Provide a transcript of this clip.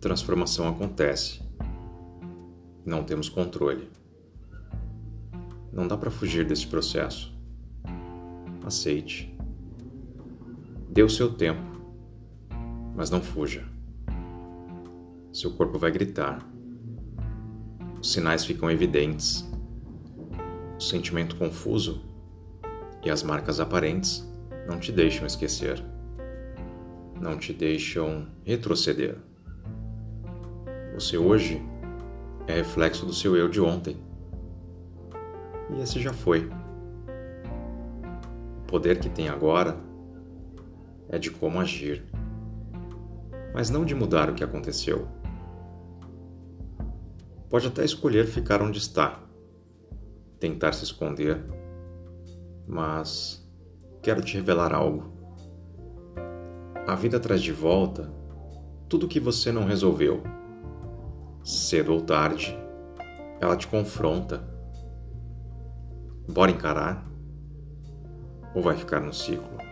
transformação acontece e não temos controle. Não dá para fugir desse processo. Aceite. Dê o seu tempo, mas não fuja. Seu corpo vai gritar. Os sinais ficam evidentes. O sentimento confuso e as marcas aparentes não te deixam esquecer. Não te deixam retroceder. Você hoje é reflexo do seu eu de ontem. E esse já foi. O poder que tem agora é de como agir, mas não de mudar o que aconteceu. Pode até escolher ficar onde está, tentar se esconder, mas quero te revelar algo. A vida traz de volta tudo o que você não resolveu cedo ou tarde, ela te confronta. Bora encarar? Ou vai ficar no ciclo?